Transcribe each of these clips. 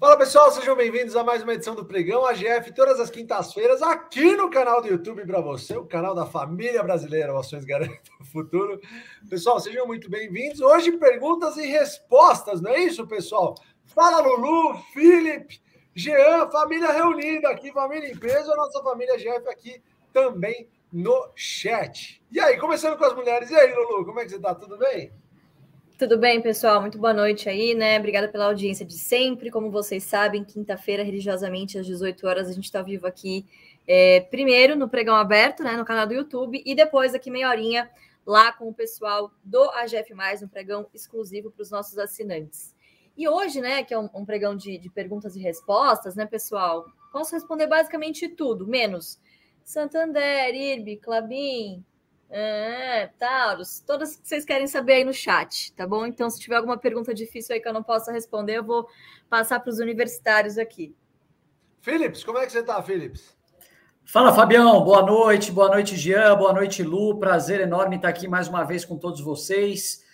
Fala pessoal, sejam bem-vindos a mais uma edição do Pregão AGF, todas as quintas-feiras, aqui no canal do YouTube para você, o canal da família brasileira, Ações Garantem o Futuro. Pessoal, sejam muito bem-vindos. Hoje, perguntas e respostas, não é isso, pessoal? Fala Lulu, Felipe, Jean, família reunida aqui, família em peso, a nossa família GF aqui também no chat. E aí, começando com as mulheres, e aí, Lulu, como é que você tá? Tudo bem? Tudo bem, pessoal? Muito boa noite aí, né? Obrigada pela audiência de sempre. Como vocês sabem, quinta-feira, religiosamente, às 18 horas, a gente está vivo aqui, é, primeiro no Pregão Aberto, né, no canal do YouTube, e depois aqui meia horinha lá com o pessoal do AGF+, no pregão exclusivo para os nossos assinantes. E hoje, né, que é um, um pregão de, de perguntas e respostas, né, pessoal? Posso responder basicamente tudo, menos Santander, IRB, Clabin, é, Taurus, todas que vocês querem saber aí no chat, tá bom? Então, se tiver alguma pergunta difícil aí que eu não possa responder, eu vou passar para os universitários aqui. Philips, como é que você está, Philips? Fala, Fabião. Boa noite, boa noite, Jean, boa noite, Lu. Prazer enorme estar aqui mais uma vez com todos vocês,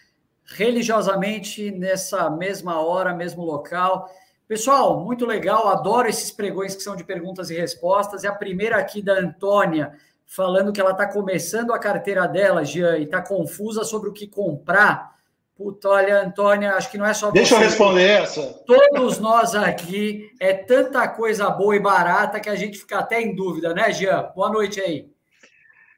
religiosamente nessa mesma hora, mesmo local. Pessoal, muito legal, adoro esses pregões que são de perguntas e respostas. É a primeira aqui da Antônia falando que ela está começando a carteira dela, Jean, e está confusa sobre o que comprar. Puta, olha, Antônia, acho que não é só Deixa você. eu responder essa. Todos nós aqui, é tanta coisa boa e barata que a gente fica até em dúvida, né, Jean? Boa noite aí.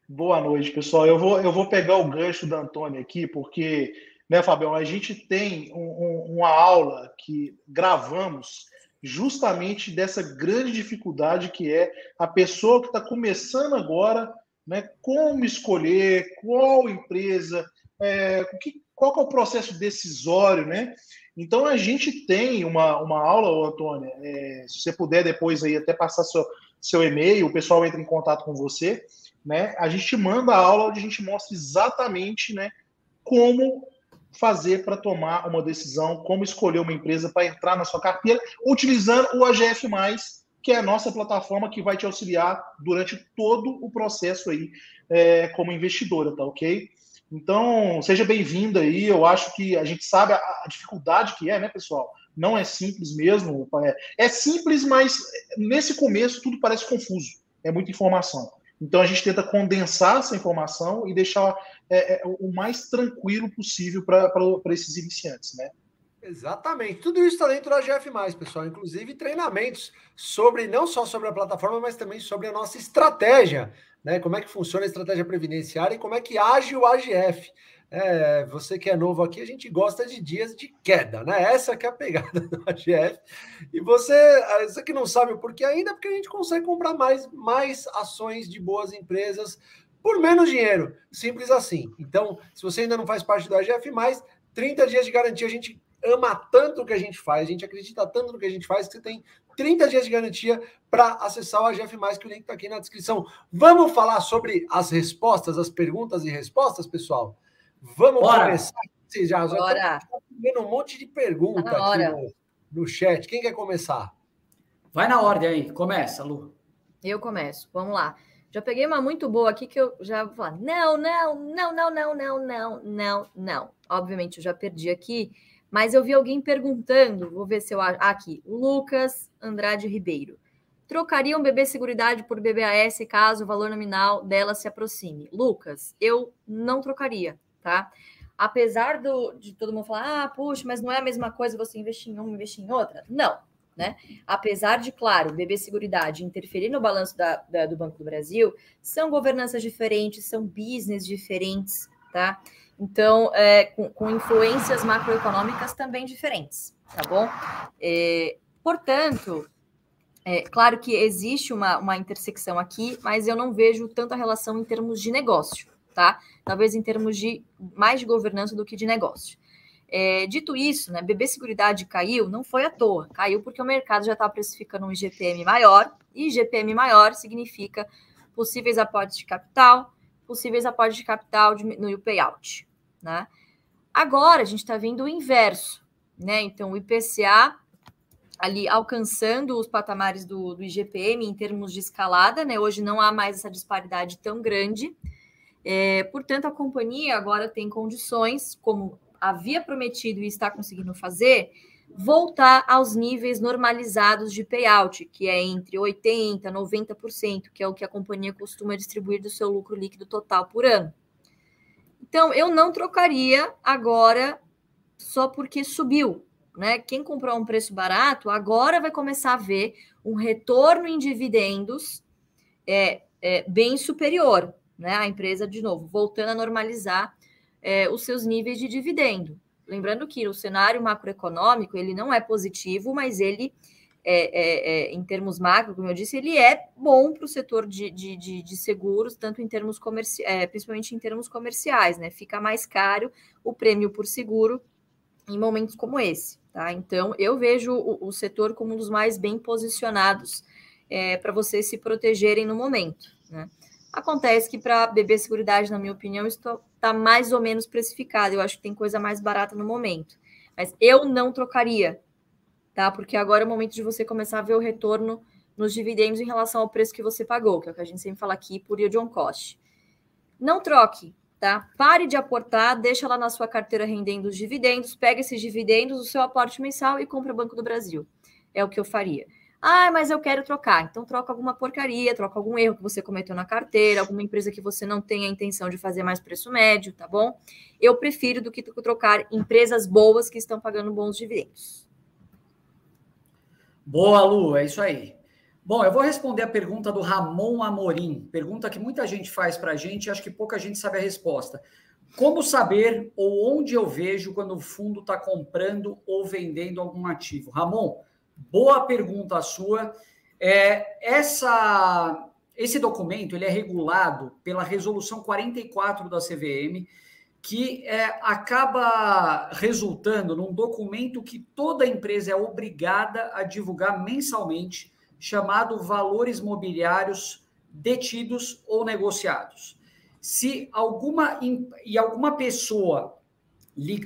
Boa noite, pessoal. Eu vou, eu vou pegar o gancho da Antônia aqui, porque, né, Fabião, a gente tem um, um, uma aula que gravamos justamente dessa grande dificuldade que é a pessoa que está começando agora, né, como escolher, qual empresa, é, que, qual é o processo decisório, né? Então a gente tem uma, uma aula, Antônia, é, se você puder depois aí até passar seu, seu e-mail, o pessoal entra em contato com você, né? A gente manda a aula onde a gente mostra exatamente, né, como fazer para tomar uma decisão, como escolher uma empresa para entrar na sua carteira, utilizando o AGF+, que é a nossa plataforma que vai te auxiliar durante todo o processo aí é, como investidora, tá ok? Então, seja bem-vindo aí. Eu acho que a gente sabe a, a, dificuldade que é, né, pessoal? Não é simples mesmo. É, é simples, mas nesse começo tudo parece confuso. É muita informação. Então a gente tenta condensar essa informação e deixar é, é, o mais tranquilo possível para esses iniciantes, né? Exatamente. Tudo isso está dentro da GF, pessoal. Inclusive treinamentos sobre não só sobre a plataforma, mas também sobre a nossa estratégia, né? Como é que funciona a estratégia previdenciária e como é que age o AGF. É, você que é novo aqui, a gente gosta de dias de queda, né? Essa que é a pegada do AGF. E você, você que não sabe o porquê ainda, porque a gente consegue comprar mais, mais ações de boas empresas por menos dinheiro. Simples assim. Então, se você ainda não faz parte do AGF, mais 30 dias de garantia, a gente ama tanto o que a gente faz, a gente acredita tanto no que a gente faz, que você tem 30 dias de garantia para acessar o AGF, que o link está aqui na descrição. Vamos falar sobre as respostas, as perguntas e respostas, pessoal? Vamos Bora. começar. Vocês já estão vendo um monte de perguntas tá aqui no, no chat. Quem quer começar? Vai na ordem aí, começa, Lu. Eu começo, vamos lá. Já peguei uma muito boa aqui que eu já vou falar, não, não, não, não, não, não, não, não, não. Obviamente eu já perdi aqui, mas eu vi alguém perguntando, vou ver se eu acho. aqui, Lucas Andrade Ribeiro. Trocaria um BB Seguridade por BBAS caso o valor nominal dela se aproxime? Lucas, eu não trocaria tá? Apesar do, de todo mundo falar, ah, puxa, mas não é a mesma coisa você investir em uma, investir em outra. Não, né? Apesar de, claro, BB Seguridade interferir no balanço da, da, do Banco do Brasil, são governanças diferentes, são business diferentes, tá? Então, é, com, com, influências macroeconômicas também diferentes, tá bom? É, portanto, é claro que existe uma, uma intersecção aqui, mas eu não vejo tanta relação em termos de negócio, tá? Talvez em termos de mais de governança do que de negócio. É, dito isso, né, BB Seguridade caiu, não foi à toa, caiu porque o mercado já está precificando um IGPM maior, e IGPM maior significa possíveis aportes de capital, possíveis aportes de capital no payout. Né? Agora a gente está vendo o inverso, né? Então o IPCA ali alcançando os patamares do, do IGPM em termos de escalada, né? Hoje não há mais essa disparidade tão grande. É, portanto, a companhia agora tem condições, como havia prometido e está conseguindo fazer, voltar aos níveis normalizados de payout, que é entre 80% e 90%, que é o que a companhia costuma distribuir do seu lucro líquido total por ano. Então, eu não trocaria agora só porque subiu. Né? Quem comprou a um preço barato agora vai começar a ver um retorno em dividendos é, é bem superior. Né? A empresa, de novo, voltando a normalizar é, os seus níveis de dividendo. Lembrando que o cenário macroeconômico ele não é positivo, mas ele, é, é, é em termos macro, como eu disse, ele é bom para o setor de, de, de, de, seguros, tanto em termos comerciais, é, principalmente em termos comerciais, né? Fica mais caro o prêmio por seguro em momentos como esse, tá? Então, eu vejo o, o setor como um dos mais bem posicionados é, para vocês se protegerem no momento, né? Acontece que para BB Seguridade, na minha opinião, está mais ou menos precificado. Eu acho que tem coisa mais barata no momento. Mas eu não trocaria, tá? Porque agora é o momento de você começar a ver o retorno nos dividendos em relação ao preço que você pagou, que é o que a gente sempre fala aqui por yield on cost. Não troque, tá? Pare de aportar, deixa lá na sua carteira rendendo os dividendos, pega esses dividendos, o seu aporte mensal e compra Banco do Brasil. É o que eu faria. Ah, mas eu quero trocar. Então troca alguma porcaria, troca algum erro que você cometeu na carteira, alguma empresa que você não tem a intenção de fazer mais preço médio, tá bom? Eu prefiro do que trocar empresas boas que estão pagando bons dividendos. Boa, Lu, é isso aí. Bom, eu vou responder a pergunta do Ramon Amorim, pergunta que muita gente faz para a gente e acho que pouca gente sabe a resposta. Como saber ou onde eu vejo quando o fundo está comprando ou vendendo algum ativo? Ramon, Boa pergunta sua. É, essa, esse documento ele é regulado pela resolução 44 da CVM, que é, acaba resultando num documento que toda empresa é obrigada a divulgar mensalmente, chamado valores mobiliários detidos ou negociados. Se alguma e alguma pessoa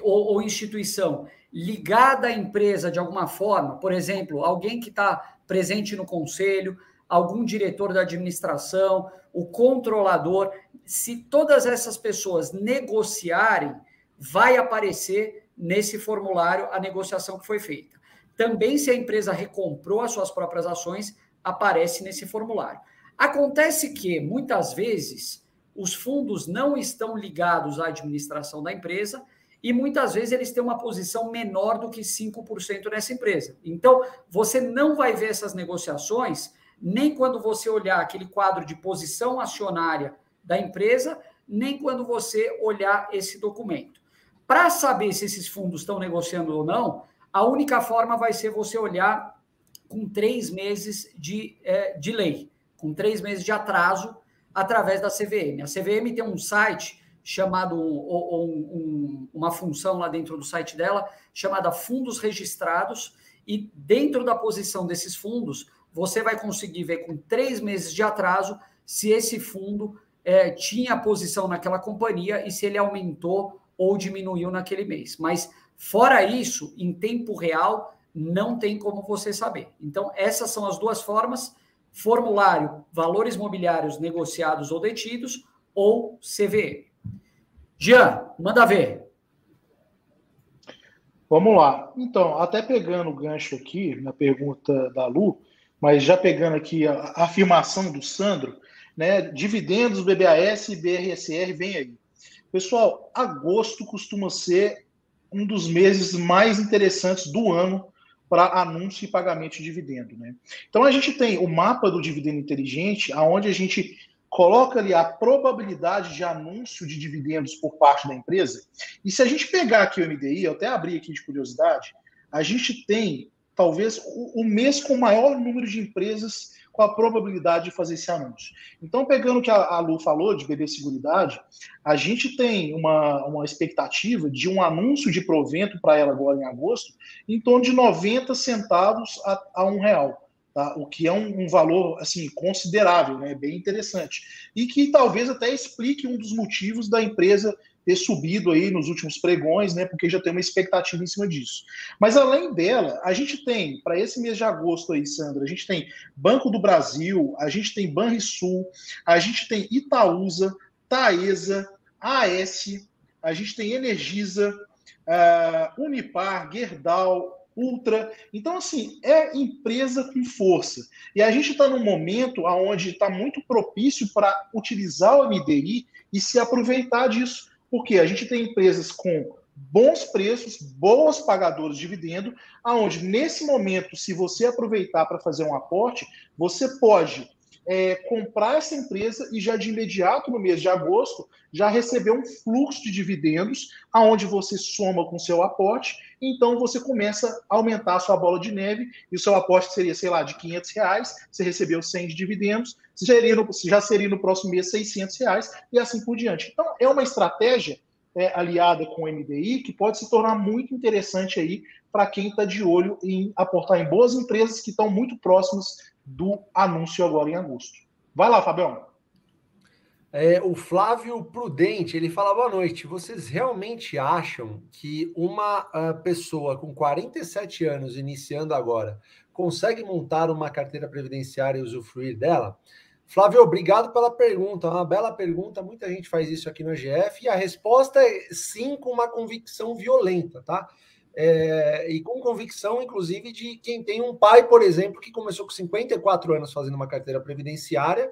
ou, ou instituição ligada à empresa de alguma forma, por exemplo, alguém que está presente no conselho, algum diretor da administração, o controlador, se todas essas pessoas negociarem, vai aparecer nesse formulário a negociação que foi feita. Também, se a empresa recomprou as suas próprias ações, aparece nesse formulário. Acontece que, muitas vezes, os fundos não estão ligados à administração da empresa e muitas vezes eles têm uma posição menor do que 5% nessa empresa. Então, você não vai ver essas negociações nem quando você olhar aquele quadro de posição acionária da empresa, nem quando você olhar esse documento. Para saber se esses fundos estão negociando ou não, a única forma vai ser você olhar com três meses de, é, lei, com três meses de atraso através da CVM. A CVM tem um site chamado ou, um, uma função lá dentro do site dela chamada fundos registrados e dentro da posição desses fundos você vai conseguir ver com três meses de atraso se esse fundo é, tinha posição naquela companhia e se ele aumentou ou diminuiu naquele mês. Mas fora isso, em tempo real, não tem como você saber. Então essas são as duas formas: formulário, valores mobiliários negociados ou detidos ou CVM. Jean, manda ver. Vamos lá. Então, até pegando o gancho aqui na pergunta da Lu, mas já pegando aqui a, afirmação do Sandro, né? Dividendos, BBAS e BRSR vem aí. Pessoal, agosto costuma ser um dos meses mais interessantes do ano para anúncio e pagamento de dividendo, né? Então a gente tem o mapa do dividendo inteligente, aonde a gente coloca ali a probabilidade de anúncio de dividendos por parte da empresa. E se a gente pegar aqui o MDI, eu até abri aqui de curiosidade, a gente tem talvez o, mês com o maior número de empresas com a probabilidade de fazer esse anúncio. Então, pegando o que a, a Lu falou de BB Seguridade, a gente tem uma, uma expectativa de um anúncio de provento para ela agora em agosto em torno de 90 centavos a, a um real tá? o que é um, um, valor assim considerável, né? bem interessante. E que talvez até explique um dos motivos da empresa ter subido aí nos últimos pregões, né? Porque já tem uma expectativa em cima disso. Mas além dela, a gente tem, para esse mês de agosto aí, Sandra, a gente tem Banco do Brasil, a gente tem Banrisul, a gente tem Itaúsa, Taesa, AS, a gente tem Energisa, uh, Unipar, Gerdau, Ultra. Então, assim, é empresa com força. E a gente está num momento onde está muito propício para utilizar o MDI e se aproveitar disso. Porque a gente tem empresas com bons preços, boas pagadoras de dividendo, aonde nesse momento, se você aproveitar para fazer um aporte, você pode é, comprar essa empresa e já de imediato, no mês de agosto, já receber um fluxo de dividendos, aonde você soma com seu aporte, então você começa a aumentar a sua bola de neve, e o seu aporte seria, sei lá, de 500 reais, você recebeu 100 de dividendos, já seria no, já seria no próximo mês 600 reais, e assim por diante. Então, é uma estratégia é, aliada com o MDI que pode se tornar muito interessante aí para quem está de olho em aportar em boas empresas que estão muito próximas do anúncio agora em agosto. Vai lá, Fabião. É, o Flávio Prudente, ele fala boa noite. Vocês realmente acham que uma uh, pessoa com 47 anos, iniciando agora, consegue montar uma carteira previdenciária e usufruir dela? Flávio, obrigado pela pergunta. Uma bela pergunta. Muita gente faz isso aqui no GF e a resposta é sim, com uma convicção violenta, tá? É, e com convicção, inclusive, de quem tem um pai, por exemplo, que começou com 54 anos fazendo uma carteira previdenciária,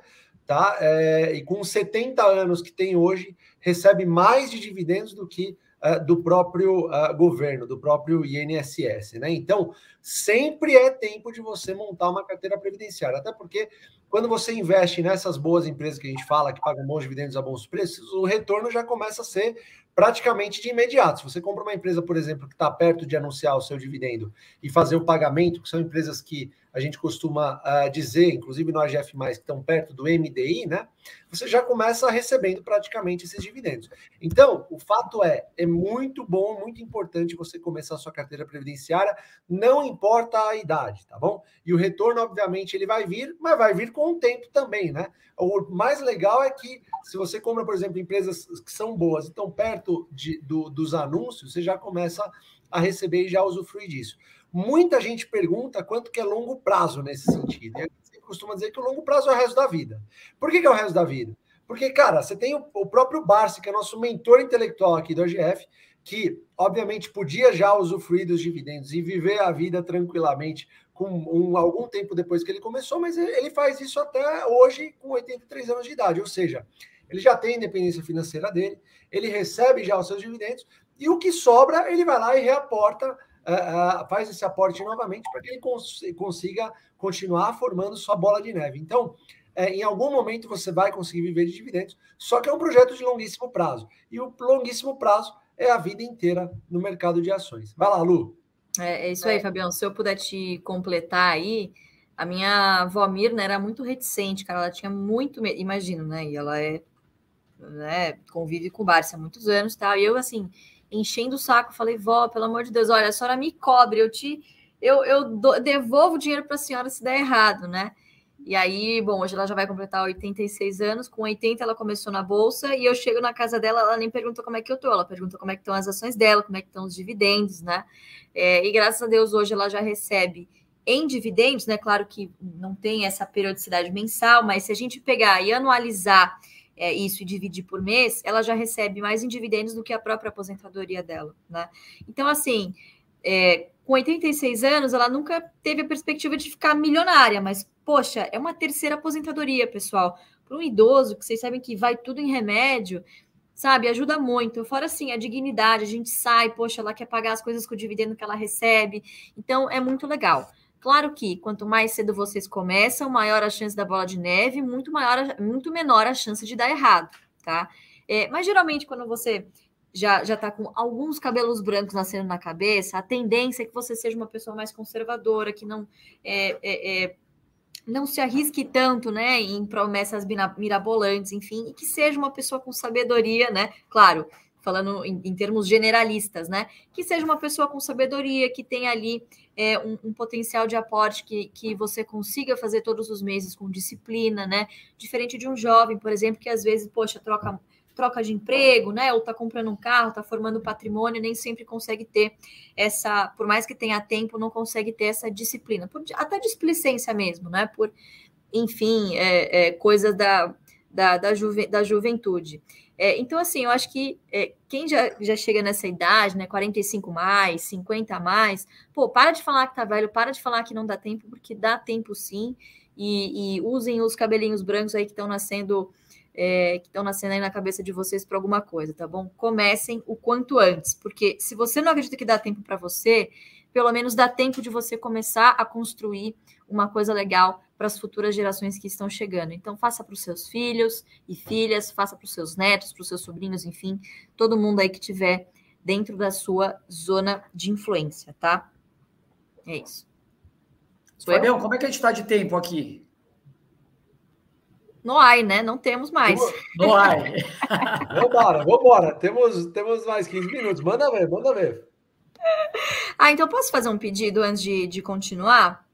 tá? É, e com 70 anos que tem hoje, recebe mais de dividendos do que uh, do próprio uh, governo, do próprio INSS, né? Então, sempre é tempo de você montar uma carteira previdenciária, até porque quando você investe nessas boas empresas que a gente fala, que pagam bons dividendos a bons preços, o retorno já começa a ser praticamente de imediato. Se você compra uma empresa, por exemplo, que está perto de anunciar o seu dividendo e fazer o pagamento, que são empresas que a gente costuma uh, dizer, inclusive no AGF, que estão perto do MDI, né? Você já começa recebendo praticamente esses dividendos. Então, o fato é, é muito bom, muito importante você começar a sua carteira previdenciária, não importa a idade, tá bom? E o retorno, obviamente, ele vai vir, mas vai vir com o tempo também, né? O mais legal é que se você compra, por exemplo, empresas que são boas e estão perto de, do, dos anúncios, você já começa a receber e já usufruir disso. Muita gente pergunta quanto que é longo prazo nesse sentido. E gente costuma dizer que o longo prazo é o resto da vida. Por que, que é o resto da vida? Porque, cara, você tem o, o próprio Barsi, que é nosso mentor intelectual aqui do AGF, que obviamente podia já usufruir dos dividendos e viver a vida tranquilamente com um, algum tempo depois que ele começou, mas ele faz isso até hoje com 83 anos de idade, ou seja, ele já tem independência financeira dele, ele recebe já os seus dividendos e o que sobra ele vai lá e reaporta uh, faz esse aporte novamente para que ele cons consiga continuar formando sua bola de neve. Então, é, em algum momento você vai conseguir viver de dividendos, só que é um projeto de longuíssimo prazo. E o longuíssimo prazo é a vida inteira no mercado de ações. Vai lá, Lu. É, é isso aí, Fabião. Se eu puder te completar aí, a minha avó Mirna era muito reticente, cara. Ela tinha muito medo, imagino, né? E ela é, né, convive com o Barça há muitos anos, tá? E eu, assim, enchendo o saco, falei, vó, pelo amor de Deus, olha, a senhora me cobre, eu te eu, eu do, devolvo o dinheiro para a senhora se der errado, né? E aí, bom, hoje ela já vai completar 86 anos, com 80 ela começou na bolsa, e eu chego na casa dela, ela nem pergunta como é que eu tô, ela pergunta como é que estão as ações dela, como é que estão os dividendos, né? É, e graças a Deus hoje ela já recebe em dividendos, né? Claro que não tem essa periodicidade mensal, mas se a gente pegar e anualizar é, isso e dividir por mês, ela já recebe mais em dividendos do que a própria aposentadoria dela, né? Então, assim, é, com 86 anos, ela nunca teve a perspectiva de ficar milionária, mas, poxa, é uma terceira aposentadoria, pessoal. Para um idoso, que vocês sabem que vai tudo em remédio, sabe, ajuda muito. Fora assim, a dignidade, a gente sai, poxa, ela quer pagar as coisas com o dividendo que ela recebe. Então, é muito legal. Claro que quanto mais cedo vocês começam, maior a chance da bola de neve, muito maior, muito menor a chance de dar errado, tá? É, mas geralmente quando você já já está com alguns cabelos brancos nascendo na cabeça, a tendência é que você seja uma pessoa mais conservadora, que não é, é, é não se arrisque tanto, né, em promessas mirabolantes, enfim, e que seja uma pessoa com sabedoria, né? Claro, falando em, em, termos generalistas, né? Que seja uma pessoa com sabedoria, que tenha ali é, um, um, potencial de aporte que, que você consiga fazer todos os meses com disciplina, né? Diferente de um jovem, por exemplo, que às vezes, poxa, troca, troca de emprego, né? Ou tá comprando um carro, tá formando patrimônio, nem sempre consegue ter essa, por mais que tenha tempo, não consegue ter essa disciplina, por, até displicência mesmo, né? Por, enfim, é, é, coisas da, da, da, juve, da juventude. É, então, assim, eu acho que é, quem já, já chega nessa idade, né, 45 mais, 50 mais, pô, para de falar que tá velho, para de falar que não dá tempo, porque dá tempo sim, e, e usem os cabelinhos brancos aí que estão nascendo, é, que estão nascendo aí na cabeça de vocês para alguma coisa, tá bom? Comecem o quanto antes, porque se você não acredita que dá tempo para você, pelo menos dá tempo de você começar a construir uma coisa legal para as futuras gerações que estão chegando. Então, faça para os seus filhos e filhas, faça para os seus netos, para os seus sobrinhos, enfim, todo mundo aí que tiver dentro da sua zona de influência, tá? É isso. Sou Fabião, eu? como é que a gente está de tempo aqui? No ai, né? Não temos mais. No ai. vambora, vambora. Temos, temos mais 15 minutos. Manda ver, manda ver. Ah, então posso fazer um pedido antes de, de continuar?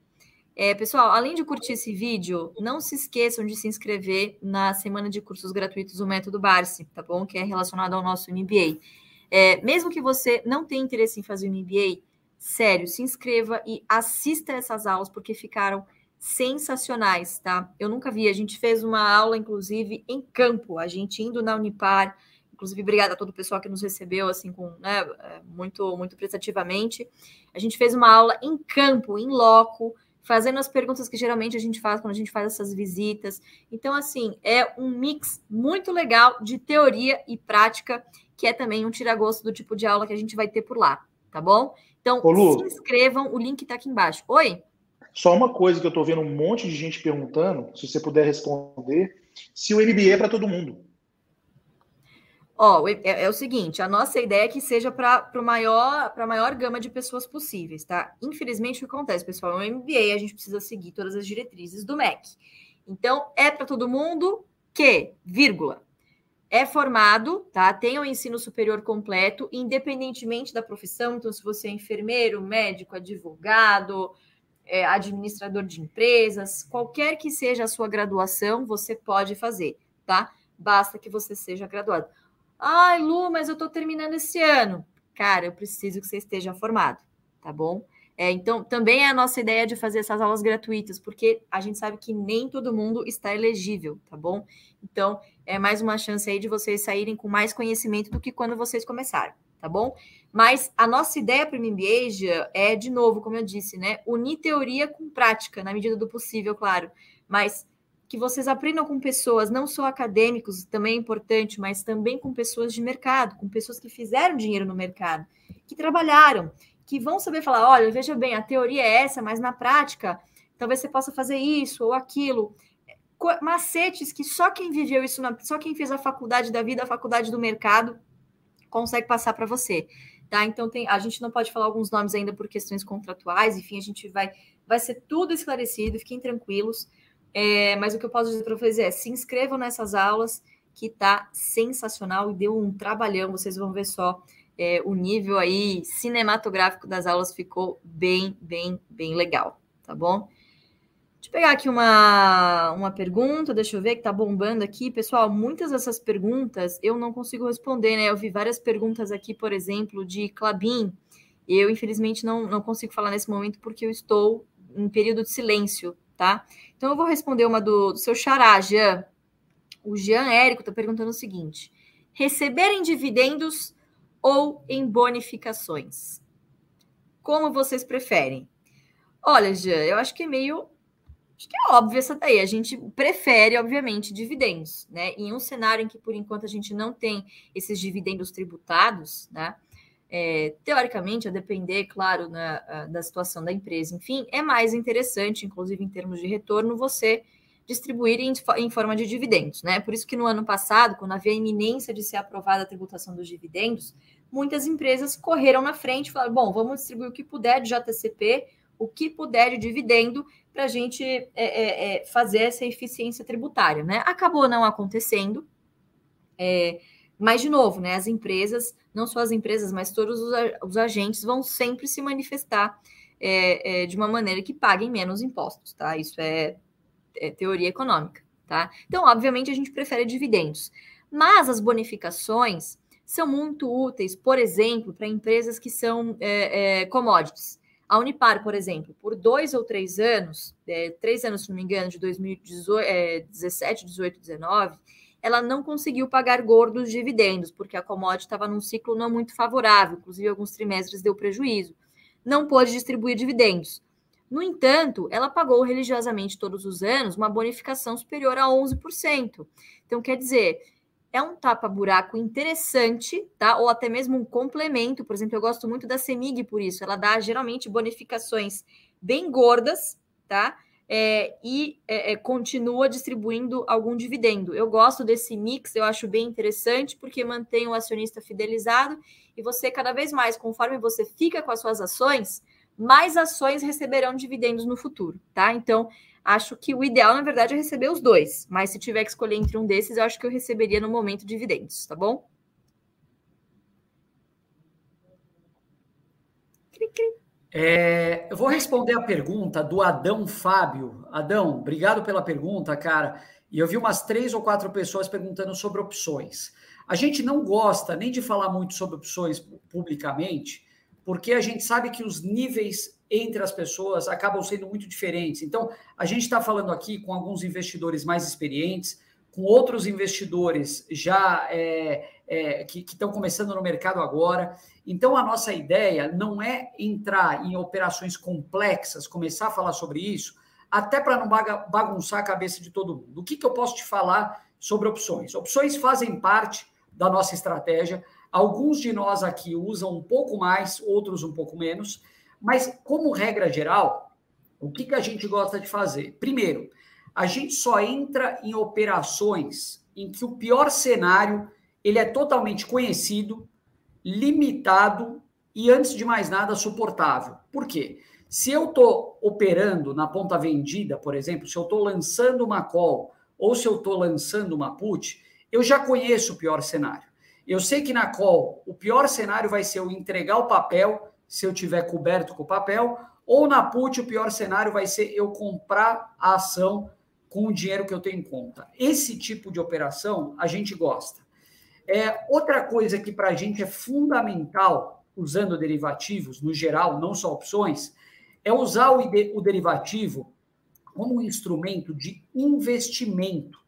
É, pessoal, além de curtir esse vídeo, não se esqueçam de se inscrever na semana de cursos gratuitos do Método Barsi, tá bom? Que é relacionado ao nosso MBA. É, mesmo que você não tenha interesse em fazer o MBA, sério, se inscreva e assista essas aulas, porque ficaram sensacionais, tá? Eu nunca vi. A gente fez uma aula, inclusive, em campo, a gente indo na Unipar, Inclusive, obrigada a todo o pessoal que nos recebeu, assim, com, né, é, muito, muito prestativamente. A gente fez uma aula em campo, em loco, fazendo as perguntas que geralmente a gente faz quando a gente faz essas visitas. Então, assim, é um mix muito legal de teoria e prática, que é também um tira-gosto do tipo de aula que a gente vai ter por lá, tá bom? Então, Ô, Lu, se inscrevam, o link está aqui embaixo. Oi? Só uma coisa que eu estou vendo um monte de gente perguntando, se você puder responder, se o MBA é para todo mundo. Ó, é, é, o seguinte, a nossa ideia é que seja para maior, a maior gama de pessoas possíveis, tá? Infelizmente, o que acontece, pessoal? É um MBA, a gente precisa seguir todas as diretrizes do MEC. Então, é para todo mundo que, vírgula, é formado, tá? Tem o ensino superior completo, independentemente da profissão. Então, se você é enfermeiro, médico, advogado, é, administrador de empresas, qualquer que seja a sua graduação, você pode fazer, tá? Basta que você seja graduado. Ai, Lu, mas eu estou terminando esse ano. Cara, eu preciso que você esteja formado, tá bom? É, então, também é a nossa ideia de fazer essas aulas gratuitas, porque a gente sabe que nem todo mundo está elegível, tá bom? Então, é mais uma chance aí de vocês saírem com mais conhecimento do que quando vocês começaram, tá bom? Mas a nossa ideia para o MBA é, de novo, como eu disse, né? Unir teoria com prática, na medida do possível, claro. Mas que vocês aprendam com pessoas, não só acadêmicos, também é importante, mas também com pessoas de mercado, com pessoas que fizeram dinheiro no mercado, que trabalharam, que vão saber falar: olha, veja bem, a teoria é essa, mas na prática, talvez você possa fazer isso ou aquilo. Macetes que só quem viveu isso, só quem fez a faculdade da vida, a faculdade do mercado, consegue passar para você. Tá? Então tem, a gente não pode falar alguns nomes ainda por questões contratuais, enfim, a gente vai vai ser tudo esclarecido, fiquem tranquilos. É, mas o que eu posso dizer para vocês é: se inscrevam nessas aulas, que tá sensacional e deu um trabalhão. Vocês vão ver só é, o nível aí cinematográfico das aulas ficou bem, bem, bem legal, tá bom? Deixa eu pegar aqui uma, uma pergunta, deixa eu ver que tá bombando aqui. Pessoal, muitas dessas perguntas eu não consigo responder, né? Eu vi várias perguntas aqui, por exemplo, de Clabin. Eu, infelizmente, não, não consigo falar nesse momento porque eu estou em período de silêncio, tá? Então, eu vou responder uma do, do seu xará, Jean. O Jean Érico está perguntando o seguinte: receber em dividendos ou em bonificações? Como vocês preferem? Olha, Jean, eu acho que é meio. Acho que é óbvio essa daí. A gente prefere, obviamente, dividendos, né? Em um cenário em que, por enquanto, a gente não tem esses dividendos tributados, né? É, teoricamente, a depender, claro, na, da situação da empresa, enfim, é mais interessante, inclusive em termos de retorno, você distribuir em, em, forma de dividendos, né? Por isso que no ano passado, quando havia a iminência de ser aprovada a tributação dos dividendos, muitas empresas correram na frente e falaram: bom, vamos distribuir o que puder de JCP, o que puder de dividendo, para a gente é, é, é, fazer essa eficiência tributária, né? Acabou não acontecendo. É, mas, de novo, né, as empresas, não só as empresas, mas todos os, os agentes vão sempre se manifestar é, é, de uma maneira que paguem menos impostos, tá? Isso é, é, teoria econômica, tá? Então, obviamente, a gente prefere dividendos. Mas as bonificações são muito úteis, por exemplo, para empresas que são é, é, commodities. A Unipar, por exemplo, por dois ou três anos, é, três anos, se não me engano, de 2017, 18, 19, ela não conseguiu pagar gordos dividendos, porque a commodity estava num ciclo não muito favorável, inclusive alguns trimestres deu prejuízo. Não pôde distribuir dividendos. No entanto, ela pagou religiosamente todos os anos uma bonificação superior a 11%. Então, quer dizer, é um tapa-buraco interessante, tá? Ou até mesmo um complemento. Por exemplo, eu gosto muito da Semig por isso. Ela dá geralmente bonificações bem gordas, tá? É, e é, é, continua distribuindo algum dividendo. Eu gosto desse mix, eu acho bem interessante, porque mantém o acionista fidelizado e você, cada vez mais, conforme você fica com as suas ações, mais ações receberão dividendos no futuro, tá? Então, acho que o ideal, na verdade, é receber os dois, mas se tiver que escolher entre um desses, eu acho que eu receberia no momento dividendos, tá bom? Cri, cri. É, eu vou responder a pergunta do Adão Fábio. Adão, obrigado pela pergunta, cara. E eu vi umas três ou quatro pessoas perguntando sobre opções. A gente não gosta nem de falar muito sobre opções publicamente, porque a gente sabe que os níveis entre as pessoas acabam sendo muito diferentes. Então, a gente está falando aqui com alguns investidores mais experientes, com outros investidores já é, é, que estão começando no mercado agora. Então, a nossa ideia não é entrar em operações complexas, começar a falar sobre isso, até para não bagunçar a cabeça de todo mundo. O que, que eu posso te falar sobre opções? Opções fazem parte da nossa estratégia. Alguns de nós aqui usam um pouco mais, outros um pouco menos, mas, como regra geral, o que, que a gente gosta de fazer? Primeiro, a gente só entra em operações em que o pior cenário ele é totalmente conhecido, limitado e, antes de mais nada, suportável. Por quê? Se eu estou operando na ponta vendida, por exemplo, se eu estou lançando uma call ou se eu estou lançando uma put, eu já conheço o pior cenário. Eu sei que na call o pior cenário vai ser eu entregar o papel, se eu tiver coberto com o papel, ou na put o pior cenário vai ser eu comprar a ação com o dinheiro que eu tenho em conta. Esse tipo de operação a gente gosta. É, outra coisa que para a gente é fundamental, usando derivativos no geral, não só opções, é usar o, o derivativo como um instrumento de investimento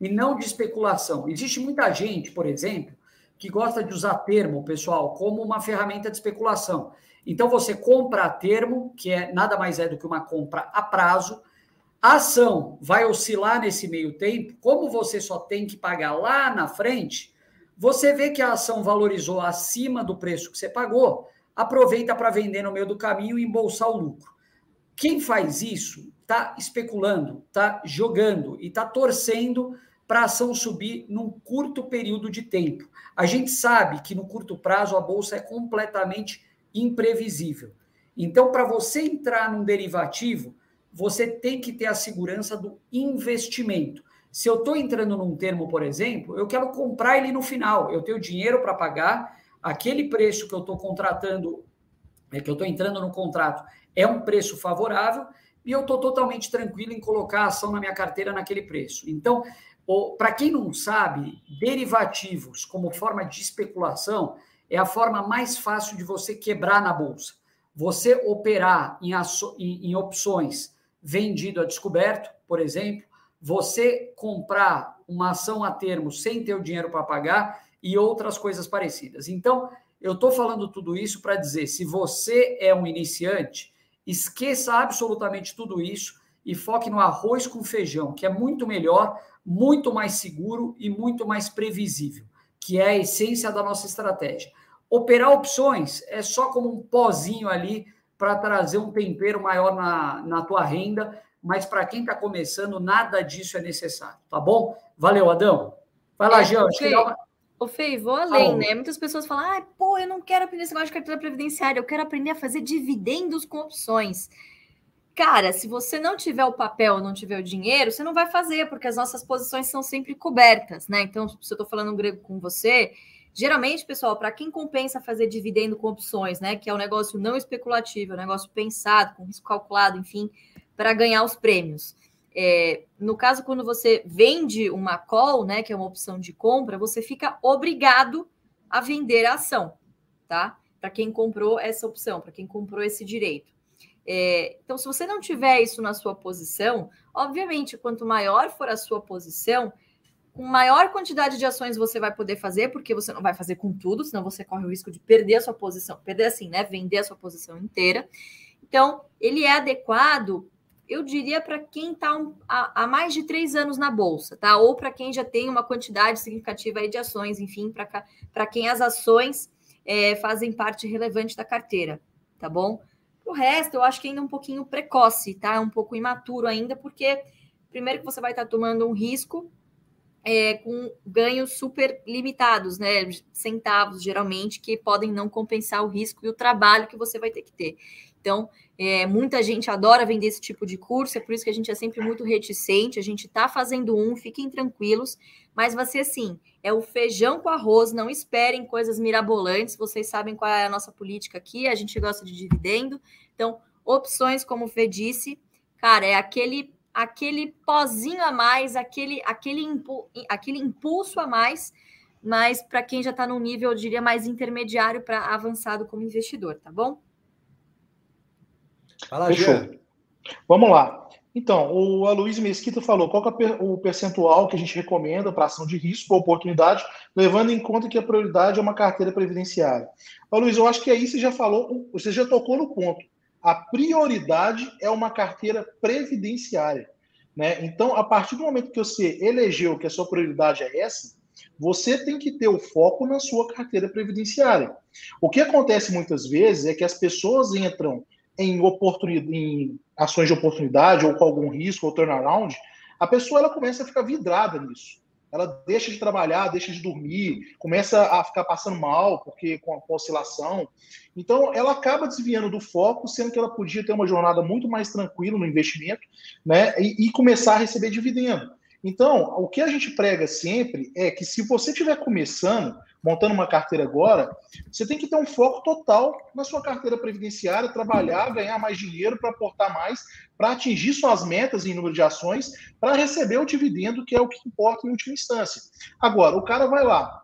e não de especulação. Existe muita gente, por exemplo, que gosta de usar termo, pessoal, como uma ferramenta de especulação. Então você compra a termo, que é nada mais é do que uma compra a prazo. A ação vai oscilar nesse meio tempo. Como você só tem que pagar lá na frente, você vê que a ação valorizou acima do preço que você pagou, aproveita para vender no meio do caminho e embolsar o lucro. Quem faz isso está especulando, está jogando e está torcendo para a ação subir num curto período de tempo. A gente sabe que no curto prazo a bolsa é completamente imprevisível. Então, para você entrar num derivativo, você tem que ter a segurança do investimento. Se eu estou entrando num termo, por exemplo, eu quero comprar ele no final. Eu tenho dinheiro para pagar, aquele preço que eu estou contratando, é, que eu estou entrando no contrato, é um preço favorável e eu estou totalmente tranquilo em colocar a ação na minha carteira naquele preço. Então, para quem não sabe, derivativos como forma de especulação é a forma mais fácil de você quebrar na bolsa. Você operar em, em, em opções vendido a descoberto, por exemplo, você comprar uma ação a termo sem ter o dinheiro para pagar e outras coisas parecidas. Então, eu estou falando tudo isso para dizer: se você é um iniciante, esqueça absolutamente tudo isso e foque no arroz com feijão, que é muito melhor muito mais seguro e muito mais previsível, que é a essência da nossa estratégia. Operar opções é só como um pozinho ali para trazer um tempero maior na, na tua renda, mas para quem está começando, nada disso é necessário, tá bom? Valeu, Adão. Vai lá, é, Jean. Uma... Ô, Fê, vou além, né? Muitas pessoas falam, ah, pô, eu não quero aprender esse negócio de carteira previdenciária, eu quero aprender a fazer dividendos com opções. Cara, se você não tiver o papel, não tiver o dinheiro, você não vai fazer, porque as nossas posições são sempre cobertas, né? Então, se eu estou falando grego com você, geralmente, pessoal, para quem compensa fazer dividendo com opções, né? Que é um negócio não especulativo, é um negócio pensado, com risco calculado, enfim, para ganhar os prêmios. É, no caso, quando você vende uma call, né, que é uma opção de compra, você fica obrigado a vender a ação, tá? Para quem comprou essa opção, para quem comprou esse direito. É, então, se você não tiver isso na sua posição, obviamente, quanto maior for a sua posição, com maior quantidade de ações você vai poder fazer, porque você não vai fazer com tudo, senão você corre o risco de perder a sua posição, perder assim, né? Vender a sua posição inteira. Então, ele é adequado, eu diria, para quem está há, mais de três anos na bolsa, tá? Ou para quem já tem uma quantidade significativa de ações, enfim, para quem as ações é, fazem parte relevante da carteira, tá bom? O resto, eu acho que ainda é um pouquinho precoce, tá? É um pouco imaturo ainda, porque primeiro que você vai estar tá tomando um risco é, com ganhos super limitados, né? Centavos, geralmente, que podem não compensar o risco e o trabalho que você vai ter que ter. Então, é, muita gente adora vender esse tipo de curso, é por isso que a gente é sempre muito reticente. A gente está fazendo um, fiquem tranquilos, mas vai ser assim: é o feijão com arroz, não esperem coisas mirabolantes. Vocês sabem qual é a nossa política aqui, a gente gosta de dividendo. Então, opções, como o Fê disse, cara, é aquele aquele pozinho a mais, aquele, aquele, impu, aquele impulso a mais, mas para quem já está num nível, eu diria, mais intermediário para avançado como investidor, tá bom? Fala, Fechou. Vamos lá. Então, o Aloysio Mesquita falou qual é o percentual que a gente recomenda para ação de risco ou oportunidade, levando em conta que a prioridade é uma carteira previdenciária. Aloysio, eu acho que aí você já falou, você já tocou no ponto a prioridade é uma carteira previdenciária. Né? Então, a partir do momento que você elegeu que a sua prioridade é essa, você tem que ter o foco na sua carteira previdenciária. O que acontece muitas vezes é que as pessoas entram em, em ações de oportunidade ou com algum risco ou turnaround, a pessoa ela começa a ficar vidrada nisso ela deixa de trabalhar, deixa de dormir, começa a ficar passando mal porque com a, com a oscilação. Então, ela acaba desviando do foco, sendo que ela podia ter uma jornada muito mais tranquila no investimento, né, e, e começar a receber dividendo. Então, o que a gente prega sempre é que se você estiver começando, montando uma carteira agora, você tem que ter um foco total na sua carteira previdenciária, trabalhar, ganhar mais dinheiro para aportar mais, para atingir suas metas em número de ações, para receber o dividendo, que é o que importa em última instância. Agora, o cara vai lá,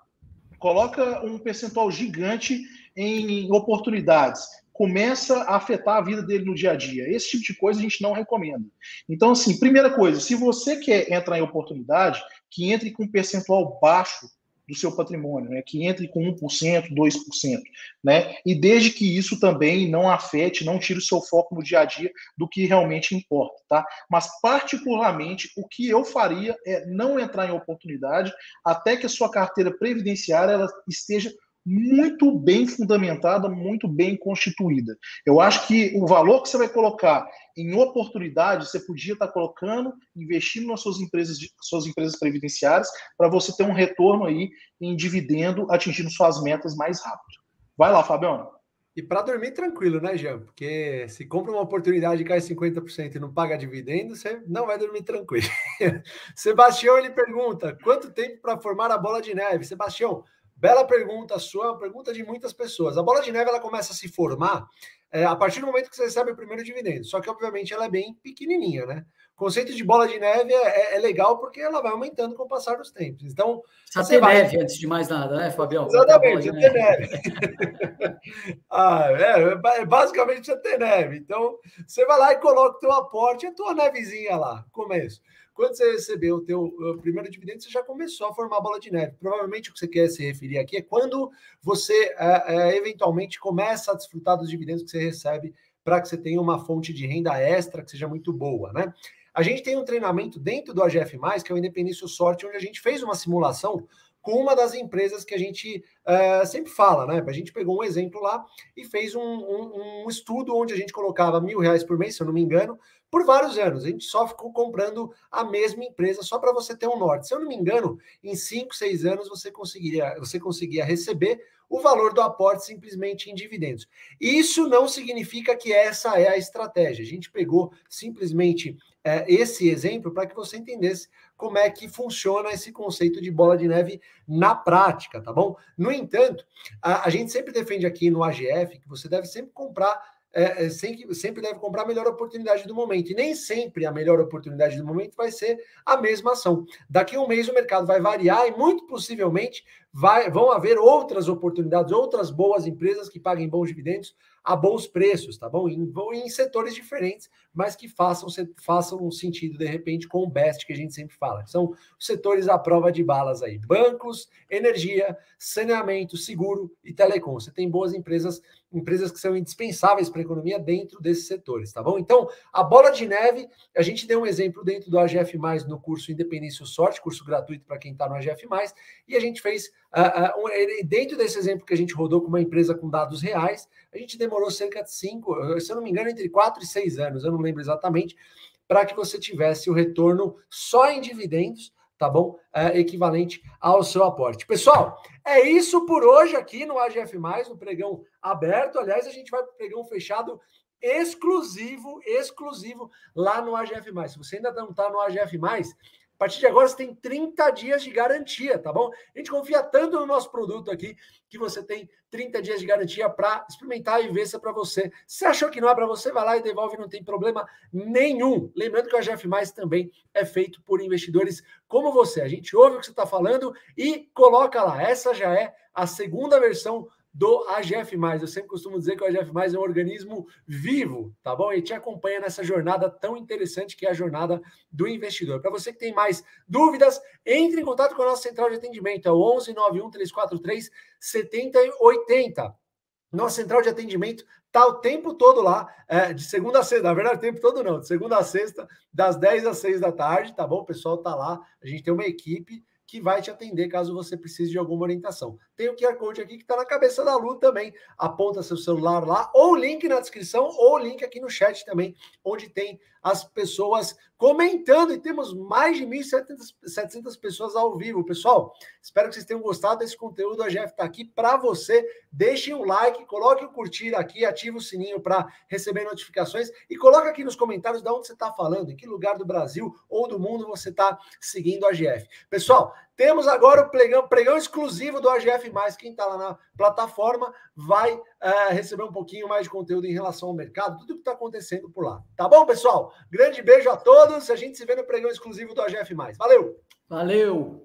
coloca um percentual gigante em oportunidades, começa a afetar a vida dele no dia a dia. Esse tipo de coisa a gente não recomenda. Então, assim, primeira coisa, se você quer entrar em oportunidade, que entre com um percentual baixo do seu patrimônio, né? que entre com 1%, 2%, né? E desde que isso também não afete, não tire o seu foco no dia a dia do que realmente importa, tá? Mas particularmente o que eu faria é não entrar em oportunidade até que a sua carteira previdenciária ela esteja muito bem fundamentada, muito bem constituída. Eu acho que o valor que você vai colocar em oportunidade, você podia estar colocando, investindo nas suas empresas, suas empresas previdenciárias, para você ter um retorno aí em dividendo, atingindo suas metas mais rápido. Vai lá, Fabiano. E para dormir tranquilo, né, Jean? Porque se compra uma oportunidade e cai 50% e não paga dividendo, você não vai dormir tranquilo. Sebastião ele pergunta: quanto tempo para formar a bola de neve? Sebastião, Bela pergunta sua, pergunta de muitas pessoas. A bola de neve ela começa a se formar é, a partir do momento que você recebe o primeiro dividendo. Só que, obviamente, ela é bem pequenininha, né? O conceito de bola de neve é, é, legal porque ela vai aumentando com o passar dos tempos. Então, precisa ter vai... neve antes de mais nada, né, Fabião? Exatamente, precisa ter neve. neve. ah, é, é, basicamente precisa ter neve. Então, você vai lá e coloca o teu aporte, a tua nevezinha lá, começo. Quando você recebeu o teu primeiro dividendo, você já começou a formar bola de neve. Provavelmente o que você quer se referir aqui é quando você é, é, eventualmente começa a desfrutar dos dividendos que você recebe para que você tenha uma fonte de renda extra que seja muito boa, né? A gente tem um treinamento dentro do AGF+, que é o Independência Sorte, onde a gente fez uma simulação com uma das empresas que a gente uh, sempre fala, né? A gente pegou um exemplo lá e fez um, um, um, estudo onde a gente colocava mil reais por mês, se eu não me engano, por vários anos. A gente só ficou comprando a mesma empresa só para você ter um norte. Se eu não me engano, em cinco, seis anos você conseguiria, você conseguia receber o valor do aporte simplesmente em dividendos. Isso não significa que essa é a estratégia. A gente pegou simplesmente é, esse exemplo para que você entendesse como é que funciona esse conceito de bola de neve na prática, tá bom? No entanto, a, a gente sempre defende aqui no AGF que você deve sempre comprar é, é sempre deve comprar a melhor oportunidade do momento. E nem sempre a melhor oportunidade do momento vai ser a mesma ação. Daqui a um mês o mercado vai variar e muito possivelmente vai, vão haver outras oportunidades, outras boas empresas que paguem bons dividendos a bons preços, tá bom? Em, em setores diferentes, mas que façam, façam um sentido, de repente, com o BEST que a gente sempre fala. São setores à prova de balas aí: bancos, energia, saneamento, seguro e telecom. Você tem boas empresas, empresas que são indispensáveis para a economia dentro desses setores, tá bom? Então, a bola de neve, a gente deu um exemplo dentro do AGF, no curso Independência Sorte, curso gratuito para quem está no AGF, e a gente fez, dentro desse exemplo que a gente rodou com uma empresa com dados reais, a gente demorou cerca de cinco, se eu não me engano, entre quatro e seis anos, eu não lembro exatamente, para que você tivesse o retorno só em dividendos, tá bom? É, equivalente ao seu aporte. Pessoal, é isso por hoje aqui no AGF, no pregão aberto. Aliás, a gente vai para o pregão fechado exclusivo, exclusivo lá no AGF. Se você ainda não está no AGF, a partir de agora você tem 30 dias de garantia, tá bom? A gente confia tanto no nosso produto aqui que você tem 30 dias de garantia para experimentar e ver se é para você. Se achou que não é para você, vai lá e devolve, não tem problema nenhum. Lembrando que o AGF Mais também é feito por investidores como você. A gente ouve o que você está falando e coloca lá. Essa já é a segunda versão do AGF+. Eu sempre costumo dizer que o AGF+, é um organismo vivo, tá bom? E te acompanha nessa jornada tão interessante que é a jornada do investidor. Para você que tem mais dúvidas, entre em contato com a nossa central de atendimento, é o 11 91 343 7080. Nossa central de atendimento está o tempo todo lá, é, de segunda a sexta, na verdade, o tempo todo não, de segunda a sexta, das 10 às 6 da tarde, tá bom? O pessoal está lá, a gente tem uma equipe que vai te atender caso você precise de alguma orientação. Tem o QR Code aqui que está na cabeça da Lu também. Aponta seu celular lá, ou o link na descrição, ou o link aqui no chat também, onde tem as pessoas comentando. E temos mais de 1.700 pessoas ao vivo. Pessoal, espero que vocês tenham gostado desse conteúdo. A Jeff está aqui para você. Deixem um like, coloque o curtir aqui, ative o sininho para receber notificações e coloque aqui nos comentários de onde você está falando, em que lugar do Brasil ou do mundo você está seguindo a GF. Pessoal, temos agora o pregão, pregão exclusivo do AGF. Quem está lá na plataforma vai uh, receber um pouquinho mais de conteúdo em relação ao mercado, tudo que está acontecendo por lá. Tá bom, pessoal? Grande beijo a todos. A gente se vê no pregão exclusivo do AGF. Valeu! Valeu!